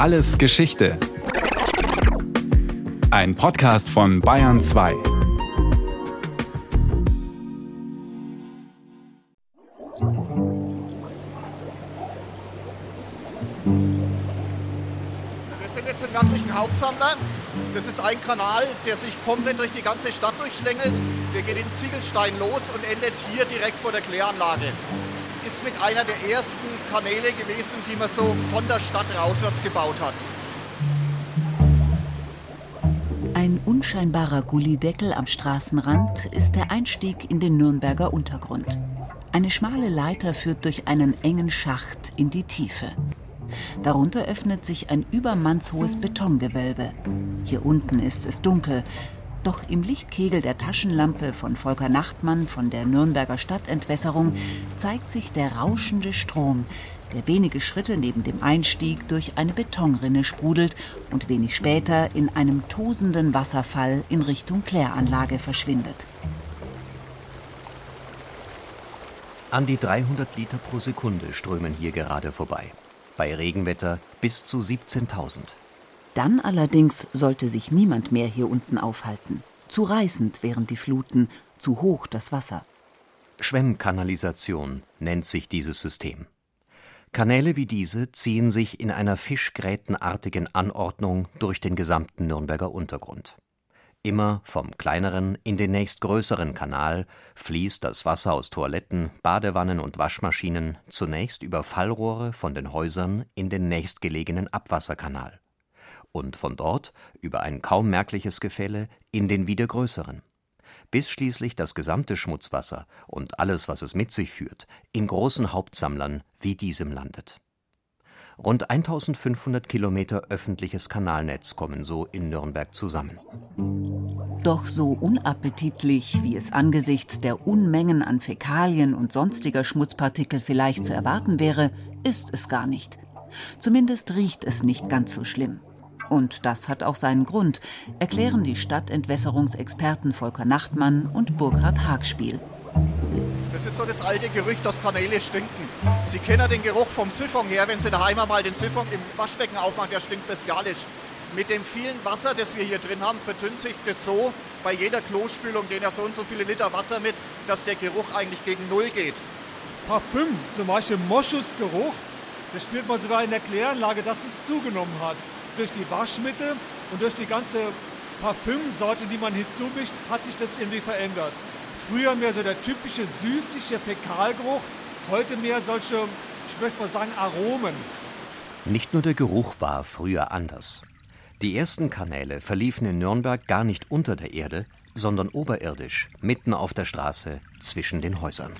Alles Geschichte. Ein Podcast von Bayern 2. Wir sind jetzt im nördlichen Hauptsammler. Das ist ein Kanal, der sich komplett durch die ganze Stadt durchschlängelt. Der geht in Ziegelstein los und endet hier direkt vor der Kläranlage. Ist mit einer der ersten Kanäle gewesen, die man so von der Stadt rauswärts gebaut hat. Ein unscheinbarer Gullideckel am Straßenrand ist der Einstieg in den Nürnberger Untergrund. Eine schmale Leiter führt durch einen engen Schacht in die Tiefe. Darunter öffnet sich ein übermannshohes Betongewölbe. Hier unten ist es dunkel. Doch im Lichtkegel der Taschenlampe von Volker Nachtmann von der Nürnberger Stadtentwässerung zeigt sich der rauschende Strom, der wenige Schritte neben dem Einstieg durch eine Betonrinne sprudelt und wenig später in einem tosenden Wasserfall in Richtung Kläranlage verschwindet. An die 300 Liter pro Sekunde strömen hier gerade vorbei. Bei Regenwetter bis zu 17.000. Dann allerdings sollte sich niemand mehr hier unten aufhalten. Zu reißend wären die Fluten, zu hoch das Wasser. Schwemmkanalisation nennt sich dieses System. Kanäle wie diese ziehen sich in einer fischgrätenartigen Anordnung durch den gesamten Nürnberger Untergrund. Immer vom kleineren in den nächstgrößeren Kanal fließt das Wasser aus Toiletten, Badewannen und Waschmaschinen zunächst über Fallrohre von den Häusern in den nächstgelegenen Abwasserkanal und von dort über ein kaum merkliches Gefälle in den wieder größeren, bis schließlich das gesamte Schmutzwasser und alles, was es mit sich führt, in großen Hauptsammlern wie diesem landet. Rund 1500 Kilometer öffentliches Kanalnetz kommen so in Nürnberg zusammen. Doch so unappetitlich, wie es angesichts der Unmengen an Fäkalien und sonstiger Schmutzpartikel vielleicht zu erwarten wäre, ist es gar nicht. Zumindest riecht es nicht ganz so schlimm. Und das hat auch seinen Grund, erklären die Stadtentwässerungsexperten Volker Nachtmann und Burkhard Hagspiel. Das ist so das alte Gerücht, dass Kanäle stinken. Sie kennen den Geruch vom Siphon her, wenn Sie daheim mal den Siphon im Waschbecken aufmachen, der stinkt bestialisch. Mit dem vielen Wasser, das wir hier drin haben, verdünnt sich das so bei jeder Klospülung gehen ja so und so viele Liter Wasser mit, dass der Geruch eigentlich gegen Null geht. Parfüm, zum Beispiel Moschusgeruch, das spürt man sogar in der Kläranlage, dass es zugenommen hat. Durch die Waschmittel und durch die ganze Parfümsorte, die man hinzumischt, hat sich das irgendwie verändert. Früher mehr so der typische süßliche Fäkalgeruch, heute mehr solche, ich möchte mal sagen, Aromen. Nicht nur der Geruch war früher anders. Die ersten Kanäle verliefen in Nürnberg gar nicht unter der Erde, sondern oberirdisch, mitten auf der Straße zwischen den Häusern.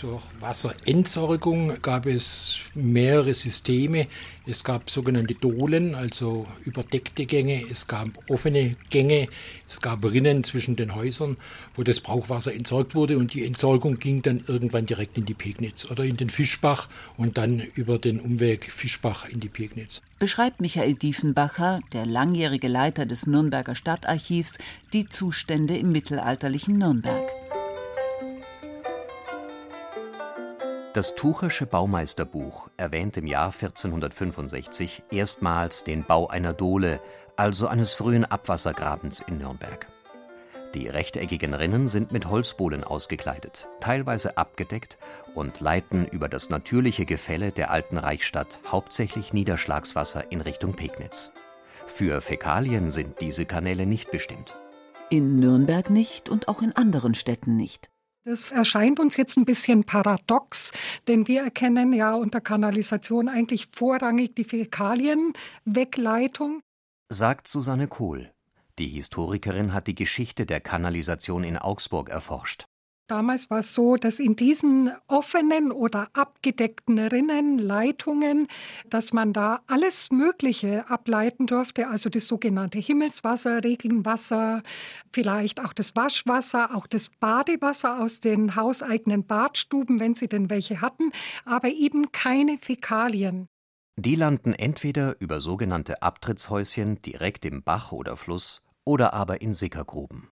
Zur Wasserentsorgung gab es mehrere Systeme. Es gab sogenannte Dohlen, also überdeckte Gänge. Es gab offene Gänge. Es gab Rinnen zwischen den Häusern, wo das Brauchwasser entsorgt wurde. Und die Entsorgung ging dann irgendwann direkt in die Pegnitz oder in den Fischbach und dann über den Umweg Fischbach in die Pegnitz. Beschreibt Michael Diefenbacher, der langjährige Leiter des Nürnberger Stadtarchivs, die Zustände im mittelalterlichen Nürnberg. Das Tuchersche Baumeisterbuch erwähnt im Jahr 1465 erstmals den Bau einer Dohle, also eines frühen Abwassergrabens in Nürnberg. Die rechteckigen Rinnen sind mit Holzbohlen ausgekleidet, teilweise abgedeckt und leiten über das natürliche Gefälle der alten Reichsstadt hauptsächlich Niederschlagswasser in Richtung Pegnitz. Für Fäkalien sind diese Kanäle nicht bestimmt. In Nürnberg nicht und auch in anderen Städten nicht. Das erscheint uns jetzt ein bisschen paradox, denn wir erkennen ja unter Kanalisation eigentlich vorrangig die Fäkalienwegleitung. Sagt Susanne Kohl. Die Historikerin hat die Geschichte der Kanalisation in Augsburg erforscht. Damals war es so, dass in diesen offenen oder abgedeckten Rinnen, Leitungen, dass man da alles Mögliche ableiten durfte, also das sogenannte Himmelswasser, Regenwasser, vielleicht auch das Waschwasser, auch das Badewasser aus den hauseigenen Badstuben, wenn sie denn welche hatten, aber eben keine Fäkalien. Die landen entweder über sogenannte Abtrittshäuschen direkt im Bach oder Fluss oder aber in Sickergruben.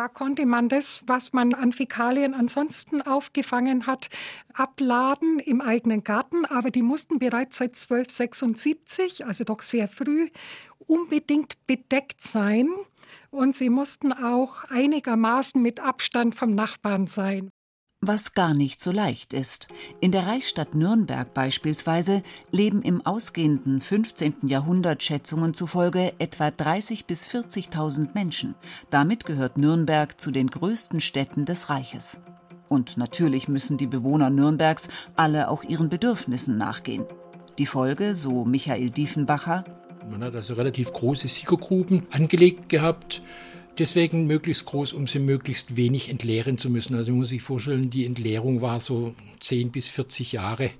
Da konnte man das, was man an Fäkalien ansonsten aufgefangen hat, abladen im eigenen Garten. Aber die mussten bereits seit 1276, also doch sehr früh, unbedingt bedeckt sein. Und sie mussten auch einigermaßen mit Abstand vom Nachbarn sein was gar nicht so leicht ist. In der Reichsstadt Nürnberg beispielsweise leben im ausgehenden 15. Jahrhundert Schätzungen zufolge etwa 30.000 bis 40.000 Menschen. Damit gehört Nürnberg zu den größten Städten des Reiches. Und natürlich müssen die Bewohner Nürnbergs alle auch ihren Bedürfnissen nachgehen. Die Folge, so Michael Diefenbacher, man hat also relativ große Siegergruben angelegt gehabt deswegen möglichst groß, um sie möglichst wenig entleeren zu müssen. Also man muss sich vorstellen, die Entleerung war so 10 bis 40 Jahre.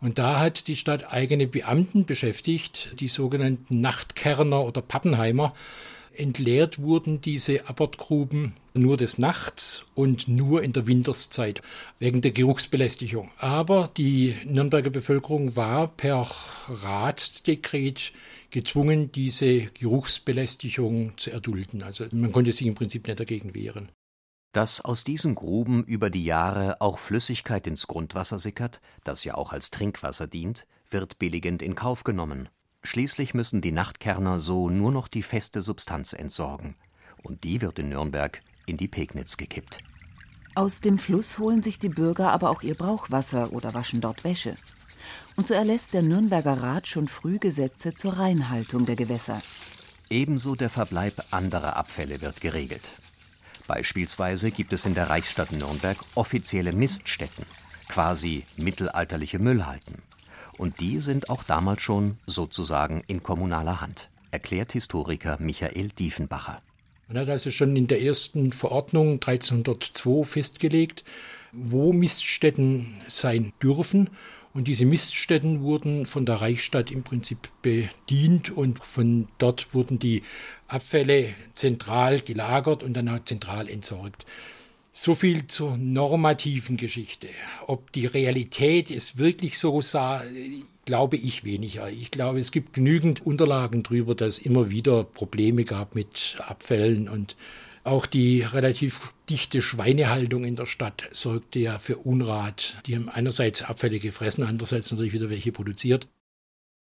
Und da hat die Stadt eigene Beamten beschäftigt, die sogenannten Nachtkerner oder Pappenheimer. Entleert wurden diese Abortgruben nur des Nachts und nur in der Winterszeit wegen der Geruchsbelästigung. Aber die Nürnberger Bevölkerung war per Ratsdekret gezwungen, diese Geruchsbelästigung zu erdulden. Also man konnte sich im Prinzip nicht dagegen wehren. Dass aus diesen Gruben über die Jahre auch Flüssigkeit ins Grundwasser sickert, das ja auch als Trinkwasser dient, wird billigend in Kauf genommen. Schließlich müssen die Nachtkerner so nur noch die feste Substanz entsorgen. Und die wird in Nürnberg in die Pegnitz gekippt. Aus dem Fluss holen sich die Bürger aber auch ihr Brauchwasser oder waschen dort Wäsche. Und so erlässt der Nürnberger Rat schon früh Gesetze zur Reinhaltung der Gewässer. Ebenso der Verbleib anderer Abfälle wird geregelt. Beispielsweise gibt es in der Reichsstadt Nürnberg offizielle Miststätten, quasi mittelalterliche Müllhalten. Und die sind auch damals schon sozusagen in kommunaler Hand, erklärt Historiker Michael Diefenbacher. Man hat also schon in der ersten Verordnung 1302 festgelegt, wo Miststätten sein dürfen. Und diese Miststätten wurden von der Reichsstadt im Prinzip bedient und von dort wurden die Abfälle zentral gelagert und dann auch zentral entsorgt. So viel zur normativen Geschichte. Ob die Realität es wirklich so sah, glaube ich weniger. Ich glaube, es gibt genügend Unterlagen darüber, dass es immer wieder Probleme gab mit Abfällen und auch die relativ dichte Schweinehaltung in der Stadt sorgte ja für Unrat. Die haben einerseits Abfälle gefressen, andererseits natürlich wieder welche produziert.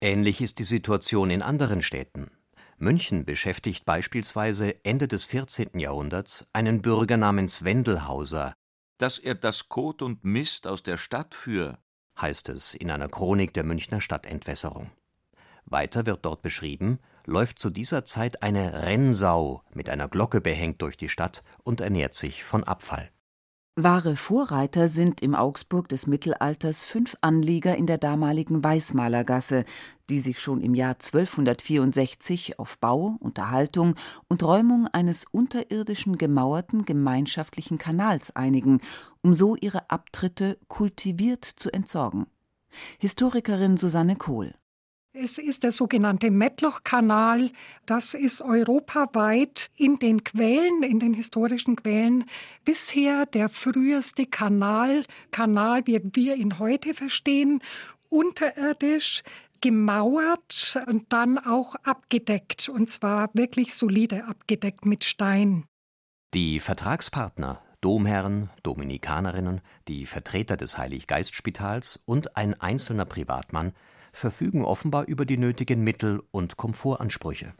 Ähnlich ist die Situation in anderen Städten. München beschäftigt beispielsweise Ende des 14. Jahrhunderts einen Bürger namens Wendelhauser. Dass er das Kot und Mist aus der Stadt führe, heißt es in einer Chronik der Münchner Stadtentwässerung. Weiter wird dort beschrieben, läuft zu dieser Zeit eine Rennsau mit einer Glocke behängt durch die Stadt und ernährt sich von Abfall. Wahre Vorreiter sind im Augsburg des Mittelalters fünf Anlieger in der damaligen Weißmalergasse, die sich schon im Jahr 1264 auf Bau, Unterhaltung und Räumung eines unterirdischen gemauerten gemeinschaftlichen Kanals einigen, um so ihre Abtritte kultiviert zu entsorgen. Historikerin Susanne Kohl es ist der sogenannte Metloch-Kanal. Das ist europaweit in den Quellen, in den historischen Quellen, bisher der früheste Kanal, Kanal, wie wir ihn heute verstehen, unterirdisch gemauert und dann auch abgedeckt, und zwar wirklich solide abgedeckt mit Stein. Die Vertragspartner Domherren, Dominikanerinnen, die Vertreter des Heiliggeistspitals und ein einzelner Privatmann verfügen offenbar über die nötigen Mittel und Komfortansprüche.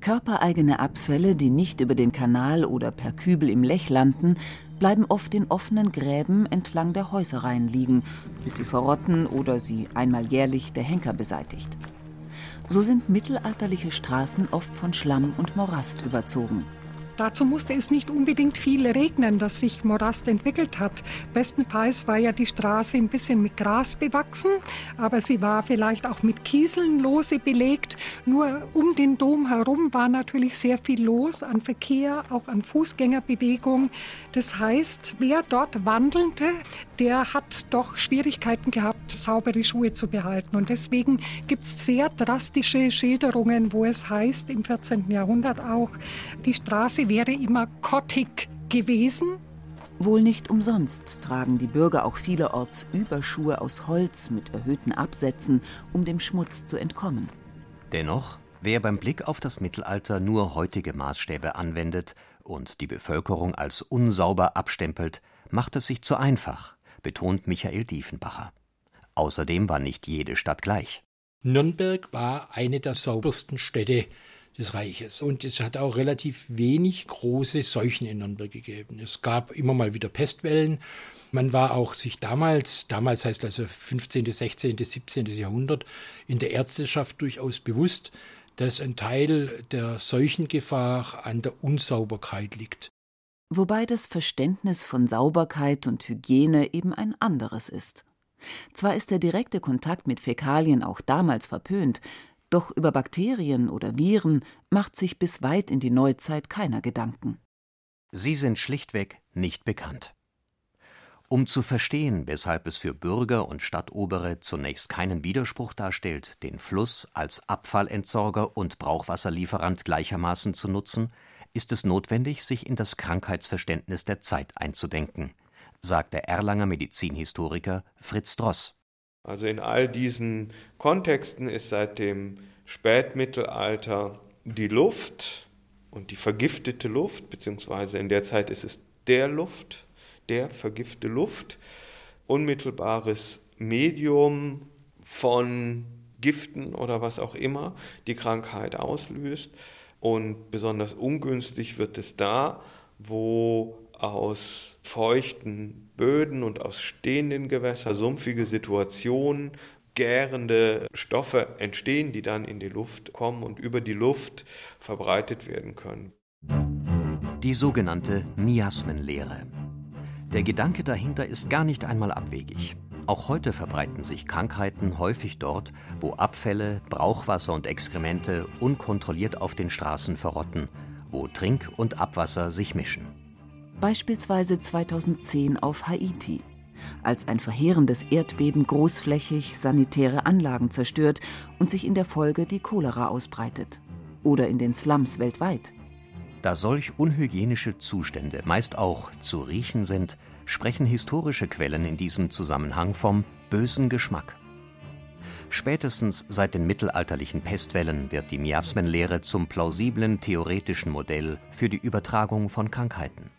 Körpereigene Abfälle, die nicht über den Kanal oder per Kübel im Lech landen, bleiben oft in offenen Gräben entlang der Häusereien liegen, bis sie verrotten oder sie einmal jährlich der Henker beseitigt. So sind mittelalterliche Straßen oft von Schlamm und Morast überzogen. Dazu musste es nicht unbedingt viel regnen, dass sich Morast entwickelt hat. Bestenfalls war ja die Straße ein bisschen mit Gras bewachsen, aber sie war vielleicht auch mit Kieseln lose belegt. Nur um den Dom herum war natürlich sehr viel los an Verkehr, auch an Fußgängerbewegung. Das heißt, wer dort wandelte, der hat doch Schwierigkeiten gehabt, saubere Schuhe zu behalten. Und deswegen gibt es sehr drastische Schilderungen, wo es heißt, im 14. Jahrhundert auch, die Straße wäre immer kottig gewesen. Wohl nicht umsonst tragen die Bürger auch vielerorts Überschuhe aus Holz mit erhöhten Absätzen, um dem Schmutz zu entkommen. Dennoch, wer beim Blick auf das Mittelalter nur heutige Maßstäbe anwendet und die Bevölkerung als unsauber abstempelt, macht es sich zu einfach, betont Michael Diefenbacher. Außerdem war nicht jede Stadt gleich. Nürnberg war eine der saubersten Städte des Reiches. Und es hat auch relativ wenig große Seuchen in Nürnberg gegeben. Es gab immer mal wieder Pestwellen. Man war auch sich damals, damals heißt also 15., 16., 17. Jahrhundert, in der Ärzteschaft durchaus bewusst, dass ein Teil der Seuchengefahr an der Unsauberkeit liegt. Wobei das Verständnis von Sauberkeit und Hygiene eben ein anderes ist. Zwar ist der direkte Kontakt mit Fäkalien auch damals verpönt, doch über Bakterien oder Viren macht sich bis weit in die Neuzeit keiner Gedanken. Sie sind schlichtweg nicht bekannt. Um zu verstehen, weshalb es für Bürger und Stadtobere zunächst keinen Widerspruch darstellt, den Fluss als Abfallentsorger und Brauchwasserlieferant gleichermaßen zu nutzen, ist es notwendig, sich in das Krankheitsverständnis der Zeit einzudenken, sagt der Erlanger Medizinhistoriker Fritz Dross. Also in all diesen Kontexten ist seit dem Spätmittelalter die Luft und die vergiftete Luft, beziehungsweise in der Zeit ist es der Luft, der vergiftete Luft, unmittelbares Medium von Giften oder was auch immer die Krankheit auslöst. Und besonders ungünstig wird es da, wo aus feuchten Böden und aus stehenden Gewässern sumpfige Situationen, gärende Stoffe entstehen, die dann in die Luft kommen und über die Luft verbreitet werden können. Die sogenannte Miasmenlehre. Der Gedanke dahinter ist gar nicht einmal abwegig. Auch heute verbreiten sich Krankheiten häufig dort, wo Abfälle, Brauchwasser und Exkremente unkontrolliert auf den Straßen verrotten, wo Trink- und Abwasser sich mischen beispielsweise 2010 auf Haiti, als ein verheerendes Erdbeben großflächig sanitäre Anlagen zerstört und sich in der Folge die Cholera ausbreitet. Oder in den Slums weltweit. Da solch unhygienische Zustände meist auch zu riechen sind, sprechen historische Quellen in diesem Zusammenhang vom bösen Geschmack. Spätestens seit den mittelalterlichen Pestwellen wird die Miasmenlehre zum plausiblen theoretischen Modell für die Übertragung von Krankheiten.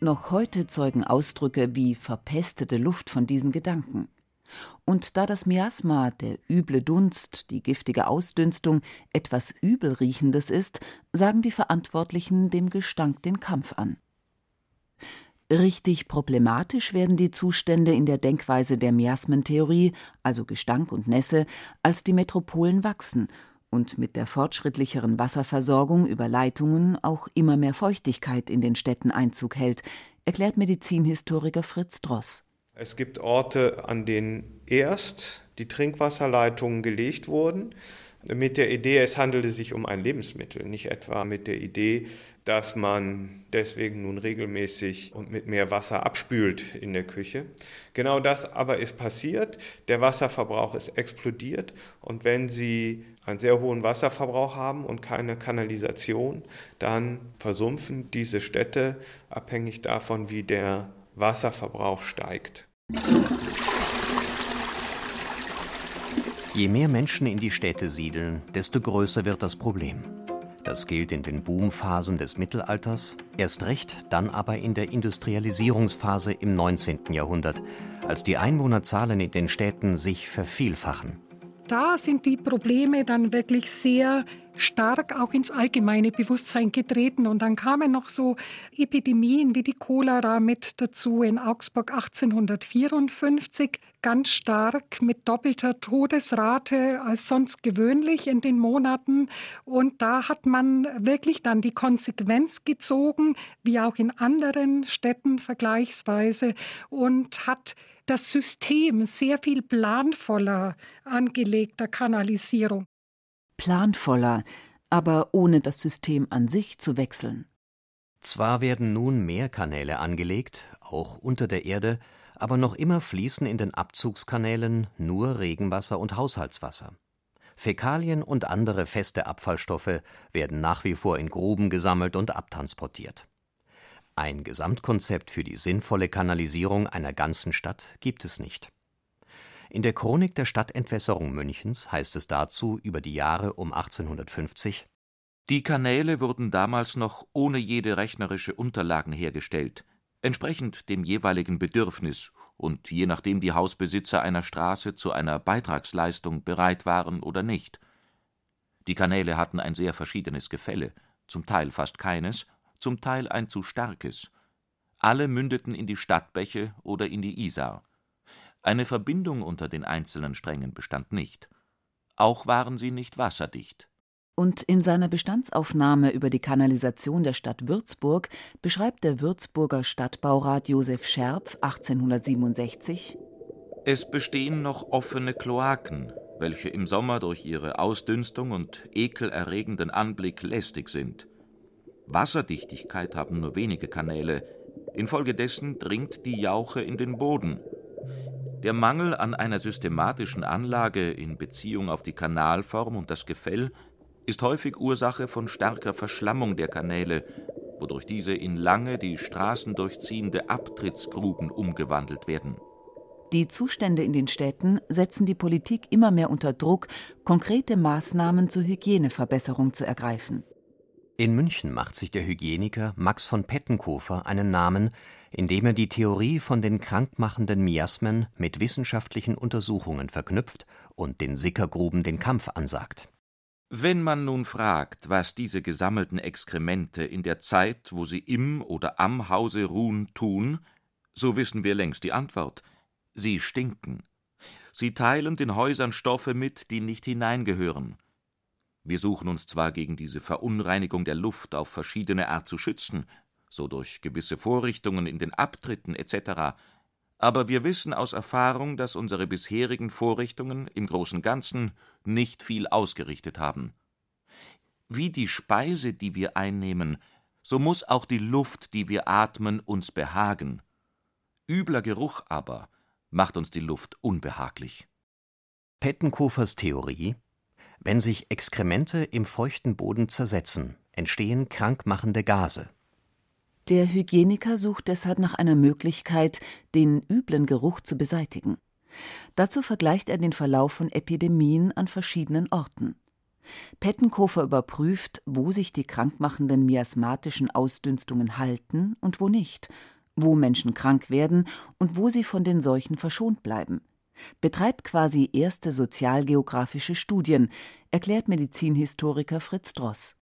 Noch heute zeugen Ausdrücke wie verpestete Luft von diesen Gedanken. Und da das Miasma, der üble Dunst, die giftige Ausdünstung, etwas Übelriechendes ist, sagen die Verantwortlichen dem Gestank den Kampf an. Richtig problematisch werden die Zustände in der Denkweise der Miasmentheorie, also Gestank und Nässe, als die Metropolen wachsen und mit der fortschrittlicheren Wasserversorgung über Leitungen auch immer mehr Feuchtigkeit in den Städten Einzug hält, erklärt Medizinhistoriker Fritz Dross. Es gibt Orte, an denen erst die Trinkwasserleitungen gelegt wurden, mit der Idee, es handelte sich um ein Lebensmittel, nicht etwa mit der Idee, dass man deswegen nun regelmäßig und mit mehr Wasser abspült in der Küche. Genau das aber ist passiert. Der Wasserverbrauch ist explodiert und wenn Sie einen sehr hohen Wasserverbrauch haben und keine Kanalisation, dann versumpfen diese Städte abhängig davon, wie der Wasserverbrauch steigt. Je mehr Menschen in die Städte siedeln, desto größer wird das Problem. Das gilt in den Boomphasen des Mittelalters, erst recht dann aber in der Industrialisierungsphase im 19. Jahrhundert, als die Einwohnerzahlen in den Städten sich vervielfachen. Da sind die Probleme dann wirklich sehr stark auch ins allgemeine Bewusstsein getreten. Und dann kamen noch so Epidemien wie die Cholera mit dazu in Augsburg 1854, ganz stark mit doppelter Todesrate als sonst gewöhnlich in den Monaten. Und da hat man wirklich dann die Konsequenz gezogen, wie auch in anderen Städten vergleichsweise, und hat das System sehr viel planvoller angelegter Kanalisierung planvoller, aber ohne das System an sich zu wechseln. Zwar werden nun mehr Kanäle angelegt, auch unter der Erde, aber noch immer fließen in den Abzugskanälen nur Regenwasser und Haushaltswasser. Fäkalien und andere feste Abfallstoffe werden nach wie vor in Gruben gesammelt und abtransportiert. Ein Gesamtkonzept für die sinnvolle Kanalisierung einer ganzen Stadt gibt es nicht. In der Chronik der Stadtentwässerung Münchens heißt es dazu über die Jahre um 1850 Die Kanäle wurden damals noch ohne jede rechnerische Unterlagen hergestellt, entsprechend dem jeweiligen Bedürfnis und je nachdem die Hausbesitzer einer Straße zu einer Beitragsleistung bereit waren oder nicht. Die Kanäle hatten ein sehr verschiedenes Gefälle, zum Teil fast keines, zum Teil ein zu starkes. Alle mündeten in die Stadtbäche oder in die Isar. Eine Verbindung unter den einzelnen Strängen bestand nicht. Auch waren sie nicht wasserdicht. Und in seiner Bestandsaufnahme über die Kanalisation der Stadt Würzburg beschreibt der Würzburger Stadtbaurat Josef Scherp 1867 Es bestehen noch offene Kloaken, welche im Sommer durch ihre Ausdünstung und ekelerregenden Anblick lästig sind. Wasserdichtigkeit haben nur wenige Kanäle, infolgedessen dringt die Jauche in den Boden. Der Mangel an einer systematischen Anlage in Beziehung auf die Kanalform und das Gefäll ist häufig Ursache von starker Verschlammung der Kanäle, wodurch diese in lange die Straßen durchziehende Abtrittsgruben umgewandelt werden. Die Zustände in den Städten setzen die Politik immer mehr unter Druck, konkrete Maßnahmen zur Hygieneverbesserung zu ergreifen. In München macht sich der Hygieniker Max von Pettenkofer einen Namen, indem er die Theorie von den krankmachenden Miasmen mit wissenschaftlichen Untersuchungen verknüpft und den Sickergruben den Kampf ansagt. Wenn man nun fragt, was diese gesammelten Exkremente in der Zeit, wo sie im oder am Hause ruhen, tun, so wissen wir längst die Antwort. Sie stinken. Sie teilen den Häusern Stoffe mit, die nicht hineingehören. Wir suchen uns zwar gegen diese Verunreinigung der Luft auf verschiedene Art zu schützen, so durch gewisse Vorrichtungen in den Abtritten etc., aber wir wissen aus Erfahrung, dass unsere bisherigen Vorrichtungen im großen Ganzen nicht viel ausgerichtet haben. Wie die Speise, die wir einnehmen, so muss auch die Luft, die wir atmen, uns behagen. Übler Geruch aber macht uns die Luft unbehaglich. Pettenkofers Theorie Wenn sich Exkremente im feuchten Boden zersetzen, entstehen krankmachende Gase. Der Hygieniker sucht deshalb nach einer Möglichkeit, den üblen Geruch zu beseitigen. Dazu vergleicht er den Verlauf von Epidemien an verschiedenen Orten. Pettenkofer überprüft, wo sich die krankmachenden miasmatischen Ausdünstungen halten und wo nicht, wo Menschen krank werden und wo sie von den Seuchen verschont bleiben. Betreibt quasi erste sozialgeografische Studien, erklärt Medizinhistoriker Fritz Dross.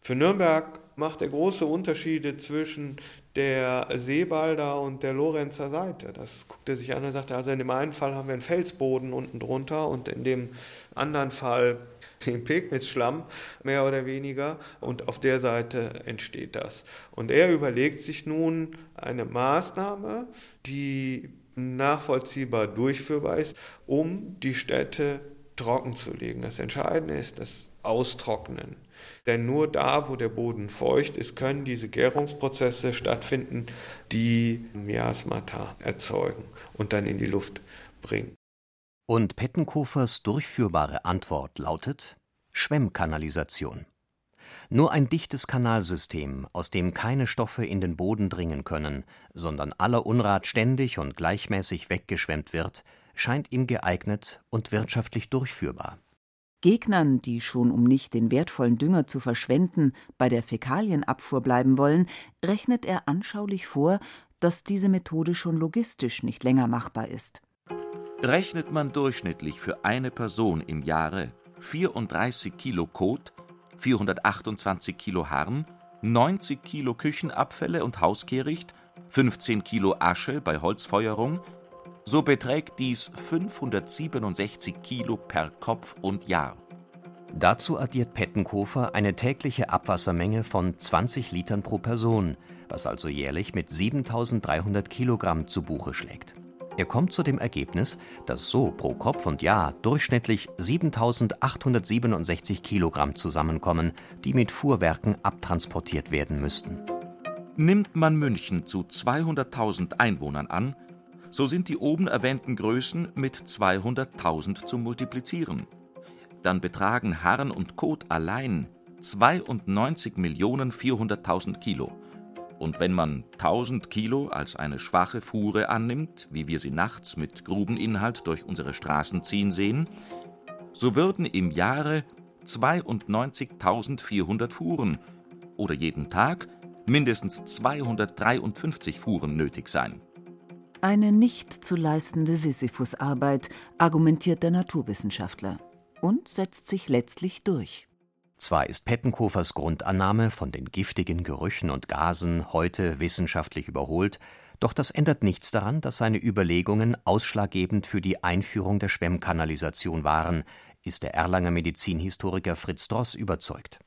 Für Nürnberg macht er große Unterschiede zwischen der Seebalder und der Lorenzer Seite. Das guckt er sich an und sagt, also in dem einen Fall haben wir einen Felsboden unten drunter und in dem anderen Fall den Pegnitz-Schlamm, mehr oder weniger, und auf der Seite entsteht das. Und er überlegt sich nun eine Maßnahme, die nachvollziehbar durchführbar ist, um die Städte trocken zu legen. Das Entscheidende ist das Austrocknen. Denn nur da, wo der Boden feucht ist, können diese Gärungsprozesse stattfinden, die Miasmata erzeugen und dann in die Luft bringen. Und Pettenkofers durchführbare Antwort lautet Schwemmkanalisation. Nur ein dichtes Kanalsystem, aus dem keine Stoffe in den Boden dringen können, sondern aller Unrat ständig und gleichmäßig weggeschwemmt wird, scheint ihm geeignet und wirtschaftlich durchführbar. Gegnern, die schon um nicht den wertvollen Dünger zu verschwenden, bei der Fäkalienabfuhr bleiben wollen, rechnet er anschaulich vor, dass diese Methode schon logistisch nicht länger machbar ist. Rechnet man durchschnittlich für eine Person im Jahre 34 Kilo Kot, 428 Kilo Harn, 90 Kilo Küchenabfälle und Hauskehricht, 15 Kilo Asche bei Holzfeuerung, so beträgt dies 567 Kilo per Kopf und Jahr. Dazu addiert Pettenkofer eine tägliche Abwassermenge von 20 Litern pro Person, was also jährlich mit 7300 Kilogramm zu Buche schlägt. Er kommt zu dem Ergebnis, dass so pro Kopf und Jahr durchschnittlich 7867 Kilogramm zusammenkommen, die mit Fuhrwerken abtransportiert werden müssten. Nimmt man München zu 200.000 Einwohnern an, so sind die oben erwähnten Größen mit 200.000 zu multiplizieren. Dann betragen Harn und Kot allein 92.400.000 Kilo. Und wenn man 1000 Kilo als eine schwache Fuhre annimmt, wie wir sie nachts mit Grubeninhalt durch unsere Straßen ziehen sehen, so würden im Jahre 92.400 Fuhren oder jeden Tag mindestens 253 Fuhren nötig sein. Eine nicht zu leistende Sisyphusarbeit, argumentiert der Naturwissenschaftler und setzt sich letztlich durch. Zwar ist Pettenkofers Grundannahme von den giftigen Gerüchen und Gasen heute wissenschaftlich überholt, doch das ändert nichts daran, dass seine Überlegungen ausschlaggebend für die Einführung der Schwemmkanalisation waren, ist der Erlanger Medizinhistoriker Fritz Dross überzeugt.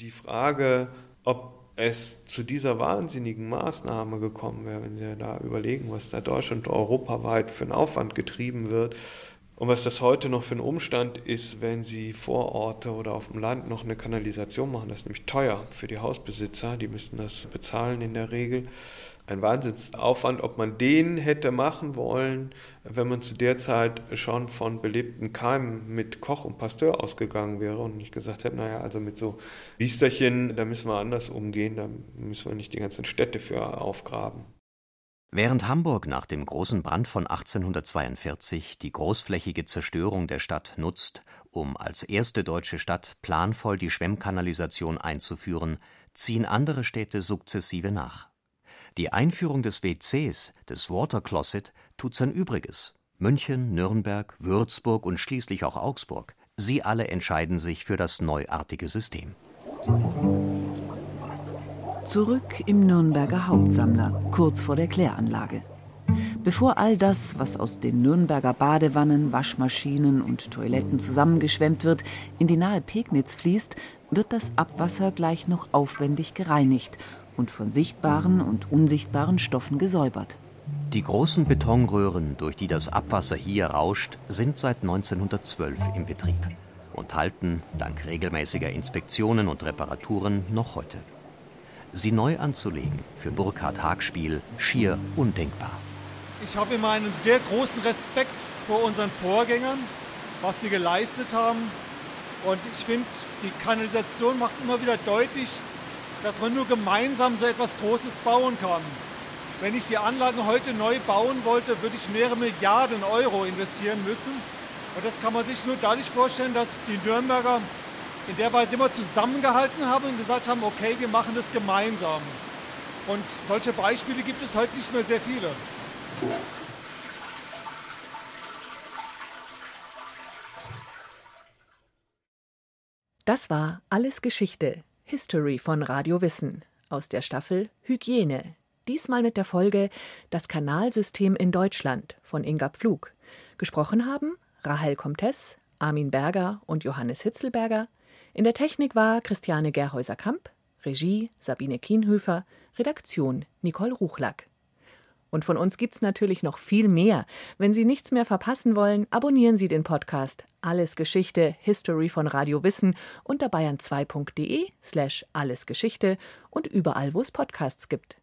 Die Frage, ob es zu dieser wahnsinnigen Maßnahme gekommen wäre, wenn Sie da überlegen, was da deutschland- und europaweit für einen Aufwand getrieben wird, und was das heute noch für ein Umstand ist, wenn Sie vor Orte oder auf dem Land noch eine Kanalisation machen, das ist nämlich teuer für die Hausbesitzer, die müssen das bezahlen in der Regel. Ein Wahnsinnsaufwand, ob man den hätte machen wollen, wenn man zu der Zeit schon von belebten Keimen mit Koch und Pasteur ausgegangen wäre und nicht gesagt hätte, naja, also mit so Biesterchen, da müssen wir anders umgehen, da müssen wir nicht die ganzen Städte für aufgraben. Während Hamburg nach dem großen Brand von 1842 die großflächige Zerstörung der Stadt nutzt, um als erste deutsche Stadt planvoll die Schwemmkanalisation einzuführen, ziehen andere Städte sukzessive nach. Die Einführung des WCs, des Water Closet, tut sein Übriges. München, Nürnberg, Würzburg und schließlich auch Augsburg, sie alle entscheiden sich für das neuartige System. Zurück im Nürnberger Hauptsammler, kurz vor der Kläranlage. Bevor all das, was aus den Nürnberger Badewannen, Waschmaschinen und Toiletten zusammengeschwemmt wird, in die nahe Pegnitz fließt, wird das Abwasser gleich noch aufwendig gereinigt und von sichtbaren und unsichtbaren Stoffen gesäubert. Die großen Betonröhren, durch die das Abwasser hier rauscht, sind seit 1912 im Betrieb und halten, dank regelmäßiger Inspektionen und Reparaturen, noch heute. Sie neu anzulegen, für Burkhard Hagspiel schier undenkbar. Ich habe immer einen sehr großen Respekt vor unseren Vorgängern, was sie geleistet haben. Und ich finde, die Kanalisation macht immer wieder deutlich, dass man nur gemeinsam so etwas Großes bauen kann. Wenn ich die Anlagen heute neu bauen wollte, würde ich mehrere Milliarden Euro investieren müssen. Und das kann man sich nur dadurch vorstellen, dass die Nürnberger in der Weise immer zusammengehalten haben und gesagt haben, okay, wir machen das gemeinsam. Und solche Beispiele gibt es heute nicht mehr sehr viele. Das war Alles Geschichte, History von Radio Wissen aus der Staffel Hygiene. Diesmal mit der Folge Das Kanalsystem in Deutschland von Inga Pflug. Gesprochen haben Rahel Comtes, Armin Berger und Johannes Hitzelberger. In der Technik war Christiane Gerhäuser-Kamp, Regie Sabine Kienhöfer, Redaktion Nicole Ruchlack. Und von uns gibt's natürlich noch viel mehr. Wenn Sie nichts mehr verpassen wollen, abonnieren Sie den Podcast Alles Geschichte, History von Radio Wissen unter bayern2.de slash allesgeschichte und überall, wo es Podcasts gibt.